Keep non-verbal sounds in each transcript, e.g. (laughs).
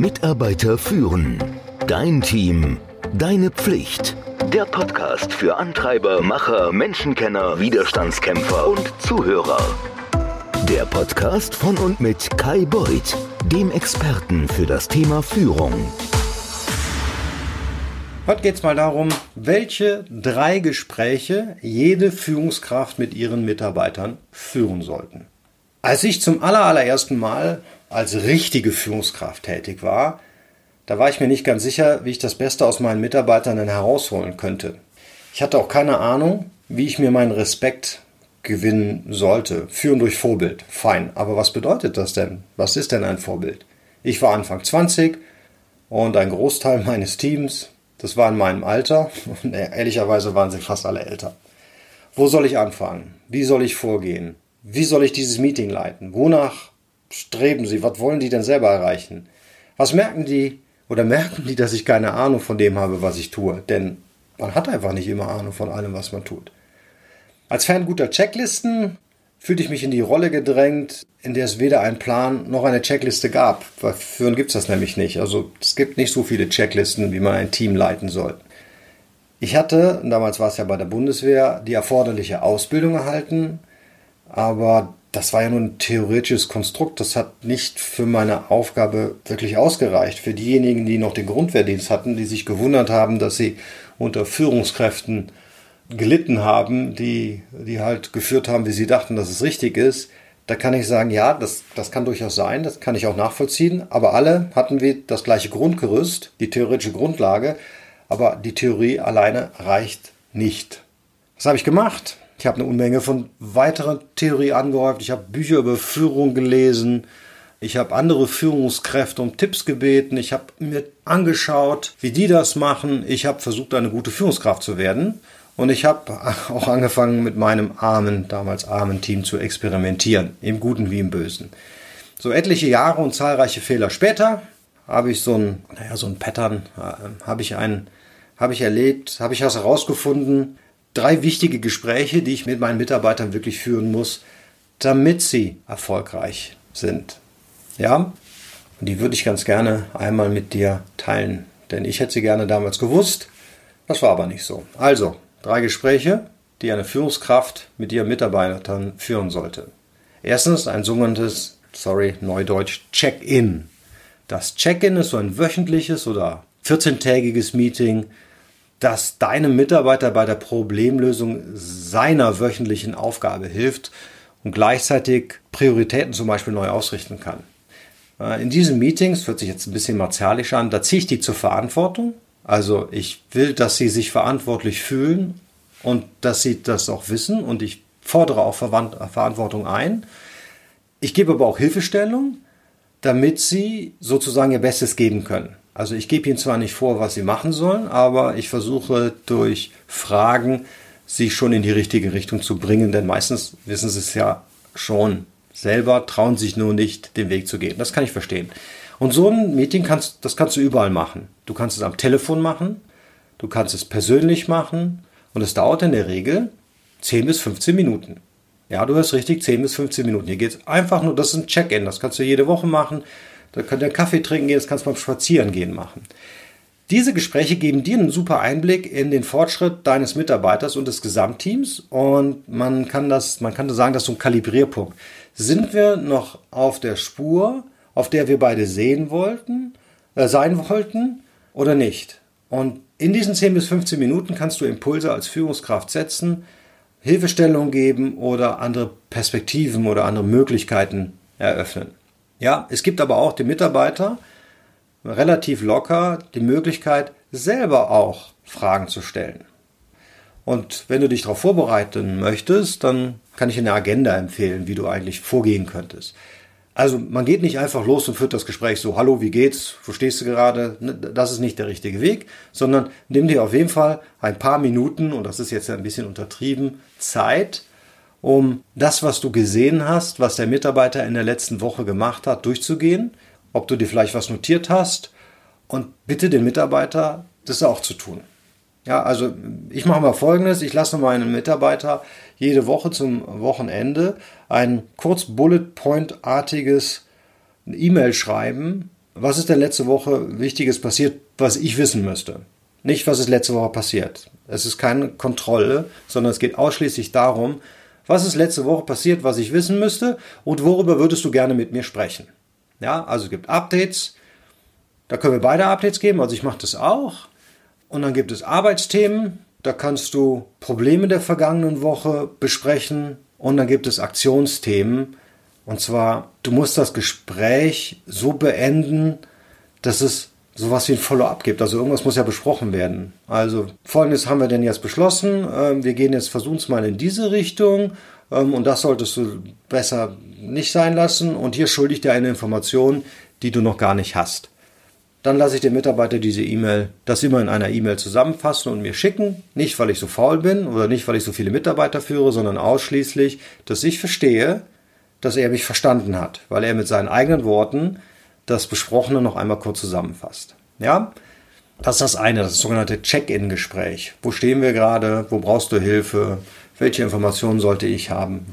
Mitarbeiter führen. Dein Team. Deine Pflicht. Der Podcast für Antreiber, Macher, Menschenkenner, Widerstandskämpfer und Zuhörer. Der Podcast von und mit Kai Beuth, dem Experten für das Thema Führung. Heute geht es mal darum, welche drei Gespräche jede Führungskraft mit ihren Mitarbeitern führen sollten. Als ich zum allerersten Mal als richtige Führungskraft tätig war, da war ich mir nicht ganz sicher, wie ich das Beste aus meinen Mitarbeitern herausholen könnte. Ich hatte auch keine Ahnung, wie ich mir meinen Respekt gewinnen sollte. Führen durch Vorbild, fein. Aber was bedeutet das denn? Was ist denn ein Vorbild? Ich war Anfang 20 und ein Großteil meines Teams, das war in meinem Alter (laughs) und ehrlicherweise waren sie fast alle älter. Wo soll ich anfangen? Wie soll ich vorgehen? Wie soll ich dieses Meeting leiten? Wonach streben sie? Was wollen die denn selber erreichen? Was merken die oder merken die, dass ich keine Ahnung von dem habe, was ich tue? Denn man hat einfach nicht immer Ahnung von allem, was man tut. Als Fan guter Checklisten fühlte ich mich in die Rolle gedrängt, in der es weder einen Plan noch eine Checkliste gab. Führen gibt es das nämlich nicht. Also es gibt nicht so viele Checklisten, wie man ein Team leiten soll. Ich hatte, damals war es ja bei der Bundeswehr, die erforderliche Ausbildung erhalten, aber das war ja nur ein theoretisches Konstrukt. Das hat nicht für meine Aufgabe wirklich ausgereicht. Für diejenigen, die noch den Grundwehrdienst hatten, die sich gewundert haben, dass sie unter Führungskräften gelitten haben, die, die halt geführt haben, wie sie dachten, dass es richtig ist, da kann ich sagen, ja, das, das kann durchaus sein, das kann ich auch nachvollziehen, aber alle hatten wir das gleiche Grundgerüst, die theoretische Grundlage, aber die Theorie alleine reicht nicht. Was habe ich gemacht? Ich habe eine Unmenge von weiteren Theorie angehäuft, ich habe Bücher über Führung gelesen, ich habe andere Führungskräfte um Tipps gebeten, ich habe mir angeschaut, wie die das machen, ich habe versucht, eine gute Führungskraft zu werden. Und ich habe (laughs) auch angefangen mit meinem armen, damals armen Team zu experimentieren, im Guten wie im Bösen. So etliche Jahre und zahlreiche Fehler später habe ich so ein, naja, so ein Pattern, äh, habe ich einen, habe ich erlebt, habe ich was herausgefunden. Drei wichtige Gespräche, die ich mit meinen Mitarbeitern wirklich führen muss, damit sie erfolgreich sind. Ja, und die würde ich ganz gerne einmal mit dir teilen, denn ich hätte sie gerne damals gewusst. Das war aber nicht so. Also, Drei Gespräche, die eine Führungskraft mit ihren Mitarbeitern führen sollte. Erstens ein sogenanntes, sorry, Neudeutsch, Check-in. Das Check-in ist so ein wöchentliches oder 14-tägiges Meeting, das deinem Mitarbeiter bei der Problemlösung seiner wöchentlichen Aufgabe hilft und gleichzeitig Prioritäten zum Beispiel neu ausrichten kann. Äh, in diesen Meetings, hört sich jetzt ein bisschen martialisch an, da ziehe ich die zur Verantwortung also ich will, dass sie sich verantwortlich fühlen und dass sie das auch wissen und ich fordere auch Verantwortung ein. Ich gebe aber auch Hilfestellung, damit sie sozusagen ihr Bestes geben können. Also ich gebe ihnen zwar nicht vor, was sie machen sollen, aber ich versuche durch Fragen sie schon in die richtige Richtung zu bringen, denn meistens wissen sie es ja schon selber, trauen sich nur nicht, den Weg zu gehen. Das kann ich verstehen. Und so ein Meeting kannst, das kannst du überall machen. Du kannst es am Telefon machen, du kannst es persönlich machen und es dauert in der Regel 10 bis 15 Minuten. Ja, du hörst richtig, 10 bis 15 Minuten. Hier geht es einfach nur, das ist ein Check-in, das kannst du jede Woche machen. Da könnt ihr Kaffee trinken gehen, das kannst du beim Spazierengehen machen. Diese Gespräche geben dir einen super Einblick in den Fortschritt deines Mitarbeiters und des Gesamtteams und man kann das, man kann sagen, das ist so ein Kalibrierpunkt. Sind wir noch auf der Spur? auf der wir beide sehen wollten, äh, sein wollten oder nicht. Und in diesen 10 bis 15 Minuten kannst du Impulse als Führungskraft setzen, Hilfestellung geben oder andere Perspektiven oder andere Möglichkeiten eröffnen. Ja, es gibt aber auch den Mitarbeiter relativ locker die Möglichkeit, selber auch Fragen zu stellen. Und wenn du dich darauf vorbereiten möchtest, dann kann ich eine Agenda empfehlen, wie du eigentlich vorgehen könntest. Also man geht nicht einfach los und führt das Gespräch so, hallo, wie geht's, wo stehst du gerade? Ne, das ist nicht der richtige Weg, sondern nimm dir auf jeden Fall ein paar Minuten, und das ist jetzt ein bisschen untertrieben, Zeit, um das, was du gesehen hast, was der Mitarbeiter in der letzten Woche gemacht hat, durchzugehen, ob du dir vielleicht was notiert hast und bitte den Mitarbeiter, das auch zu tun. Ja, also ich mache mal Folgendes, ich lasse meinen Mitarbeiter jede Woche zum Wochenende ein kurz Bullet Point-artiges E-Mail schreiben, was ist denn letzte Woche Wichtiges passiert, was ich wissen müsste? Nicht, was ist letzte Woche passiert. Es ist keine Kontrolle, sondern es geht ausschließlich darum, was ist letzte Woche passiert, was ich wissen müsste und worüber würdest du gerne mit mir sprechen? Ja, also es gibt Updates. Da können wir beide Updates geben, also ich mache das auch. Und dann gibt es Arbeitsthemen. Da kannst du Probleme der vergangenen Woche besprechen. Und dann gibt es Aktionsthemen. Und zwar, du musst das Gespräch so beenden, dass es sowas wie ein Follow-up gibt. Also irgendwas muss ja besprochen werden. Also folgendes haben wir denn jetzt beschlossen. Ähm, wir gehen jetzt, versuchen es mal in diese Richtung. Ähm, und das solltest du besser nicht sein lassen. Und hier schulde ich dir eine Information, die du noch gar nicht hast. Dann lasse ich den Mitarbeiter diese E-Mail, das immer in einer E-Mail zusammenfassen und mir schicken. Nicht, weil ich so faul bin oder nicht, weil ich so viele Mitarbeiter führe, sondern ausschließlich, dass ich verstehe, dass er mich verstanden hat, weil er mit seinen eigenen Worten das Besprochene noch einmal kurz zusammenfasst. Ja, das ist das eine, das, sogenannte Check-in-Gespräch. Wo stehen wir gerade? Wo brauchst du Hilfe? Welche Informationen sollte ich haben?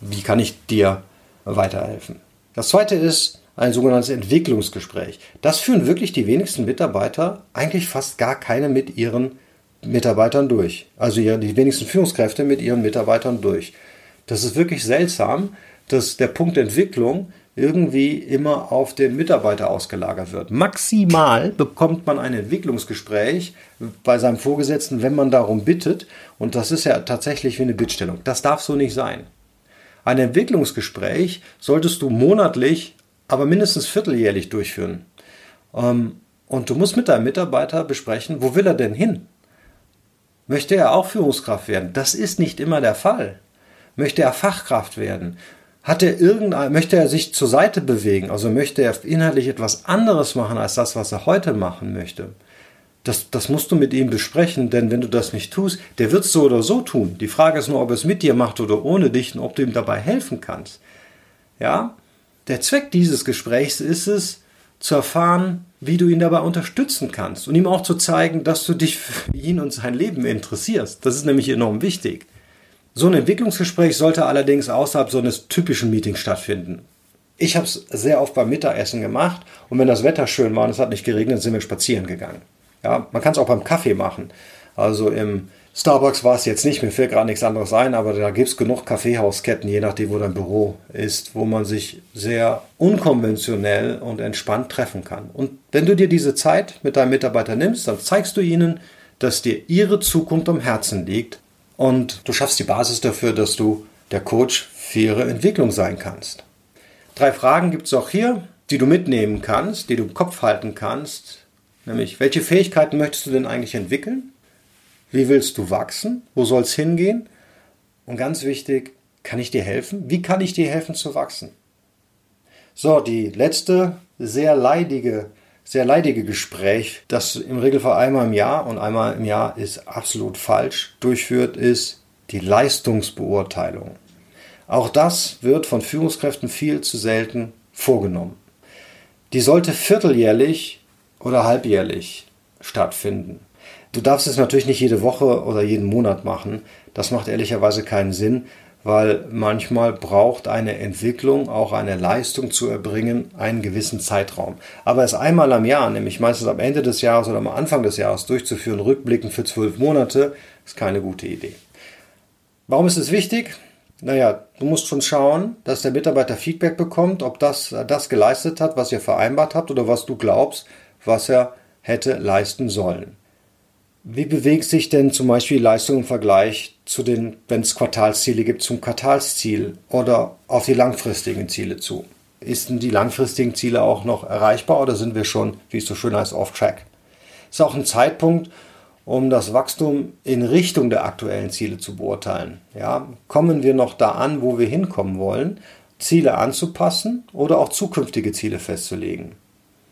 Wie kann ich dir weiterhelfen? Das zweite ist ein sogenanntes Entwicklungsgespräch. Das führen wirklich die wenigsten Mitarbeiter, eigentlich fast gar keine mit ihren Mitarbeitern durch. Also die wenigsten Führungskräfte mit ihren Mitarbeitern durch. Das ist wirklich seltsam, dass der Punkt Entwicklung irgendwie immer auf den Mitarbeiter ausgelagert wird. Maximal bekommt man ein Entwicklungsgespräch bei seinem Vorgesetzten, wenn man darum bittet. Und das ist ja tatsächlich wie eine Bittstellung. Das darf so nicht sein. Ein Entwicklungsgespräch solltest du monatlich, aber mindestens vierteljährlich durchführen. Ähm, und du musst mit deinem Mitarbeiter besprechen, wo will er denn hin? Möchte er auch Führungskraft werden? Das ist nicht immer der Fall. Möchte er Fachkraft werden? Hat er irgendein, möchte er sich zur Seite bewegen? Also möchte er inhaltlich etwas anderes machen als das, was er heute machen möchte? Das, das musst du mit ihm besprechen, denn wenn du das nicht tust, der wird es so oder so tun. Die Frage ist nur, ob er es mit dir macht oder ohne dich und ob du ihm dabei helfen kannst. Ja? Der Zweck dieses Gesprächs ist es, zu erfahren, wie du ihn dabei unterstützen kannst und ihm auch zu zeigen, dass du dich für ihn und sein Leben interessierst. Das ist nämlich enorm wichtig. So ein Entwicklungsgespräch sollte allerdings außerhalb so eines typischen Meetings stattfinden. Ich habe es sehr oft beim Mittagessen gemacht und wenn das Wetter schön war und es hat nicht geregnet, sind wir spazieren gegangen. Ja, man kann es auch beim Kaffee machen. Also im Starbucks war es jetzt nicht, mir fällt gerade nichts anderes ein, aber da gibt es genug Kaffeehausketten, je nachdem, wo dein Büro ist, wo man sich sehr unkonventionell und entspannt treffen kann. Und wenn du dir diese Zeit mit deinem Mitarbeiter nimmst, dann zeigst du ihnen, dass dir ihre Zukunft am Herzen liegt und du schaffst die Basis dafür, dass du der Coach für ihre Entwicklung sein kannst. Drei Fragen gibt es auch hier, die du mitnehmen kannst, die du im Kopf halten kannst. Nämlich, welche Fähigkeiten möchtest du denn eigentlich entwickeln? Wie willst du wachsen? Wo soll es hingehen? Und ganz wichtig, kann ich dir helfen? Wie kann ich dir helfen zu wachsen? So, die letzte sehr leidige sehr leidige Gespräch, das im Regelfall einmal im Jahr und einmal im Jahr ist absolut falsch durchführt, ist die Leistungsbeurteilung. Auch das wird von Führungskräften viel zu selten vorgenommen. Die sollte vierteljährlich oder halbjährlich stattfinden. Du darfst es natürlich nicht jede Woche oder jeden Monat machen. Das macht ehrlicherweise keinen Sinn, weil manchmal braucht eine Entwicklung, auch eine Leistung zu erbringen, einen gewissen Zeitraum. Aber es einmal am Jahr, nämlich meistens am Ende des Jahres oder am Anfang des Jahres durchzuführen, rückblickend für zwölf Monate, ist keine gute Idee. Warum ist es wichtig? Naja, du musst schon schauen, dass der Mitarbeiter Feedback bekommt, ob das das geleistet hat, was ihr vereinbart habt oder was du glaubst, was er hätte leisten sollen. Wie bewegt sich denn zum Beispiel die Leistung im Vergleich zu den, wenn es Quartalsziele gibt, zum Quartalsziel oder auf die langfristigen Ziele zu? Ist denn die langfristigen Ziele auch noch erreichbar oder sind wir schon, wie es so schön heißt, off track? Ist auch ein Zeitpunkt, um das Wachstum in Richtung der aktuellen Ziele zu beurteilen. Ja, kommen wir noch da an, wo wir hinkommen wollen, Ziele anzupassen oder auch zukünftige Ziele festzulegen?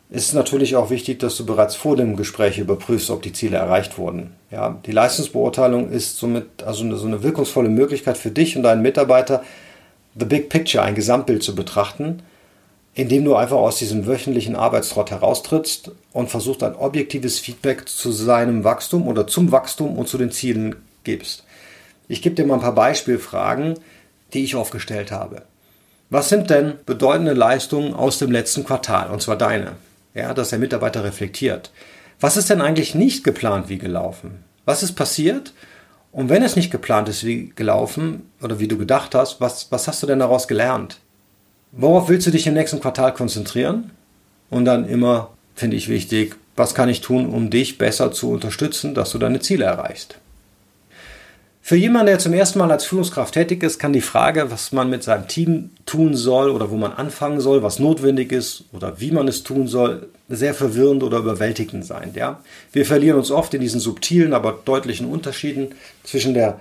Ist natürlich auch wichtig, dass du bereits vor dem Gespräch überprüfst, ob die Ziele erreicht wurden. Ja, die Leistungsbeurteilung ist somit also eine, so eine wirkungsvolle Möglichkeit für dich und deinen Mitarbeiter, the big picture, ein Gesamtbild zu betrachten, indem du einfach aus diesem wöchentlichen Arbeitstrott heraustrittst und versuchst ein objektives Feedback zu seinem Wachstum oder zum Wachstum und zu den Zielen gibst. Ich gebe dir mal ein paar Beispielfragen, die ich aufgestellt habe. Was sind denn bedeutende Leistungen aus dem letzten Quartal, und zwar deine? Ja, dass der Mitarbeiter reflektiert. Was ist denn eigentlich nicht geplant wie gelaufen? Was ist passiert? Und wenn es nicht geplant ist wie gelaufen oder wie du gedacht hast, was, was hast du denn daraus gelernt? Worauf willst du dich im nächsten Quartal konzentrieren? Und dann immer, finde ich wichtig, was kann ich tun, um dich besser zu unterstützen, dass du deine Ziele erreichst? Für jemanden, der zum ersten Mal als Führungskraft tätig ist, kann die Frage, was man mit seinem Team tun soll oder wo man anfangen soll, was notwendig ist oder wie man es tun soll, sehr verwirrend oder überwältigend sein. Ja? Wir verlieren uns oft in diesen subtilen, aber deutlichen Unterschieden zwischen der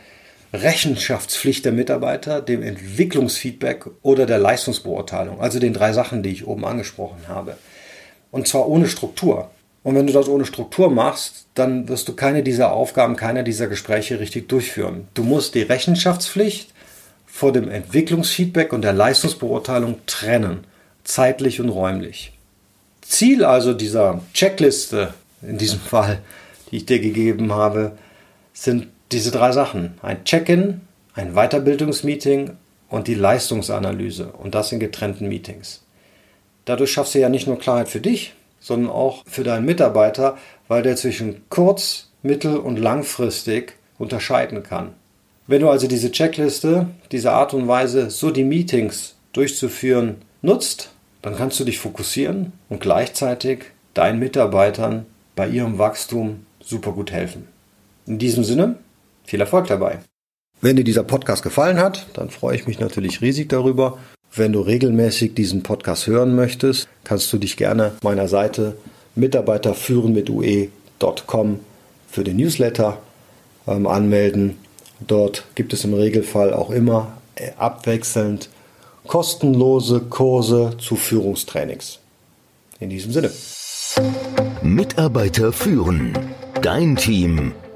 Rechenschaftspflicht der Mitarbeiter, dem Entwicklungsfeedback oder der Leistungsbeurteilung, also den drei Sachen, die ich oben angesprochen habe. Und zwar ohne Struktur. Und wenn du das ohne Struktur machst, dann wirst du keine dieser Aufgaben, keine dieser Gespräche richtig durchführen. Du musst die Rechenschaftspflicht vor dem Entwicklungsfeedback und der Leistungsbeurteilung trennen, zeitlich und räumlich. Ziel also dieser Checkliste, in diesem (laughs) Fall, die ich dir gegeben habe, sind diese drei Sachen. Ein Check-in, ein Weiterbildungsmeeting und die Leistungsanalyse und das in getrennten Meetings. Dadurch schaffst du ja nicht nur Klarheit für dich, sondern auch für deinen Mitarbeiter, weil der zwischen kurz-, mittel- und langfristig unterscheiden kann. Wenn du also diese Checkliste, diese Art und Weise, so die Meetings durchzuführen, nutzt, dann kannst du dich fokussieren und gleichzeitig deinen Mitarbeitern bei ihrem Wachstum super gut helfen. In diesem Sinne, viel Erfolg dabei. Wenn dir dieser Podcast gefallen hat, dann freue ich mich natürlich riesig darüber. Wenn du regelmäßig diesen Podcast hören möchtest, kannst du dich gerne meiner Seite mitarbeiterführen mit ue.com für den Newsletter ähm, anmelden. Dort gibt es im Regelfall auch immer äh, abwechselnd kostenlose Kurse zu Führungstrainings. In diesem Sinne. Mitarbeiter führen. Dein Team.